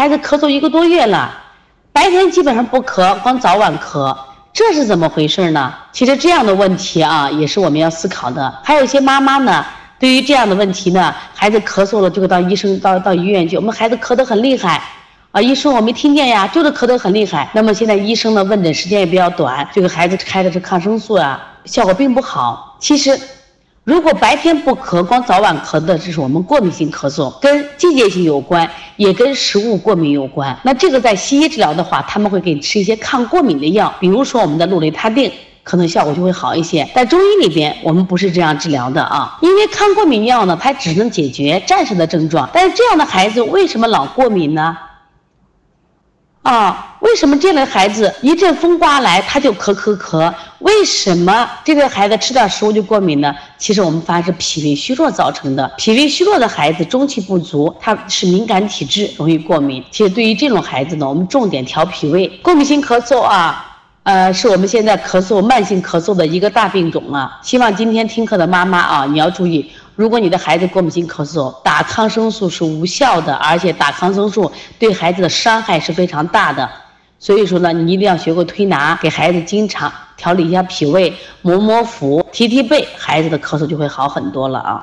孩子咳嗽一个多月了，白天基本上不咳，光早晚咳，这是怎么回事呢？其实这样的问题啊，也是我们要思考的。还有一些妈妈呢，对于这样的问题呢，孩子咳嗽了就会到医生到到医院去，我们孩子咳得很厉害。啊，医生，我没听见呀，就是咳得很厉害。那么现在医生的问诊时间也比较短，就给孩子开的是抗生素啊，效果并不好。其实，如果白天不咳，光早晚咳的，这是我们过敏性咳嗽，跟季节性有关，也跟食物过敏有关。那这个在西医治疗的话，他们会给你吃一些抗过敏的药，比如说我们的氯雷他定，可能效果就会好一些。在中医里边，我们不是这样治疗的啊，因为抗过敏药呢，它只能解决暂时的症状，但是这样的孩子为什么老过敏呢？啊，为什么这类孩子一阵风刮来他就咳咳咳？为什么这类孩子吃点食物就过敏呢？其实我们发现是脾胃虚弱造成的。脾胃虚弱的孩子中气不足，他是敏感体质，容易过敏。其实对于这种孩子呢，我们重点调脾胃。过敏性咳嗽啊，呃，是我们现在咳嗽慢性咳嗽的一个大病种啊。希望今天听课的妈妈啊，你要注意。如果你的孩子过敏性咳嗽，打抗生素是无效的，而且打抗生素对孩子的伤害是非常大的。所以说呢，你一定要学会推拿，给孩子经常调理一下脾胃，摩摩腹，提提背，孩子的咳嗽就会好很多了啊。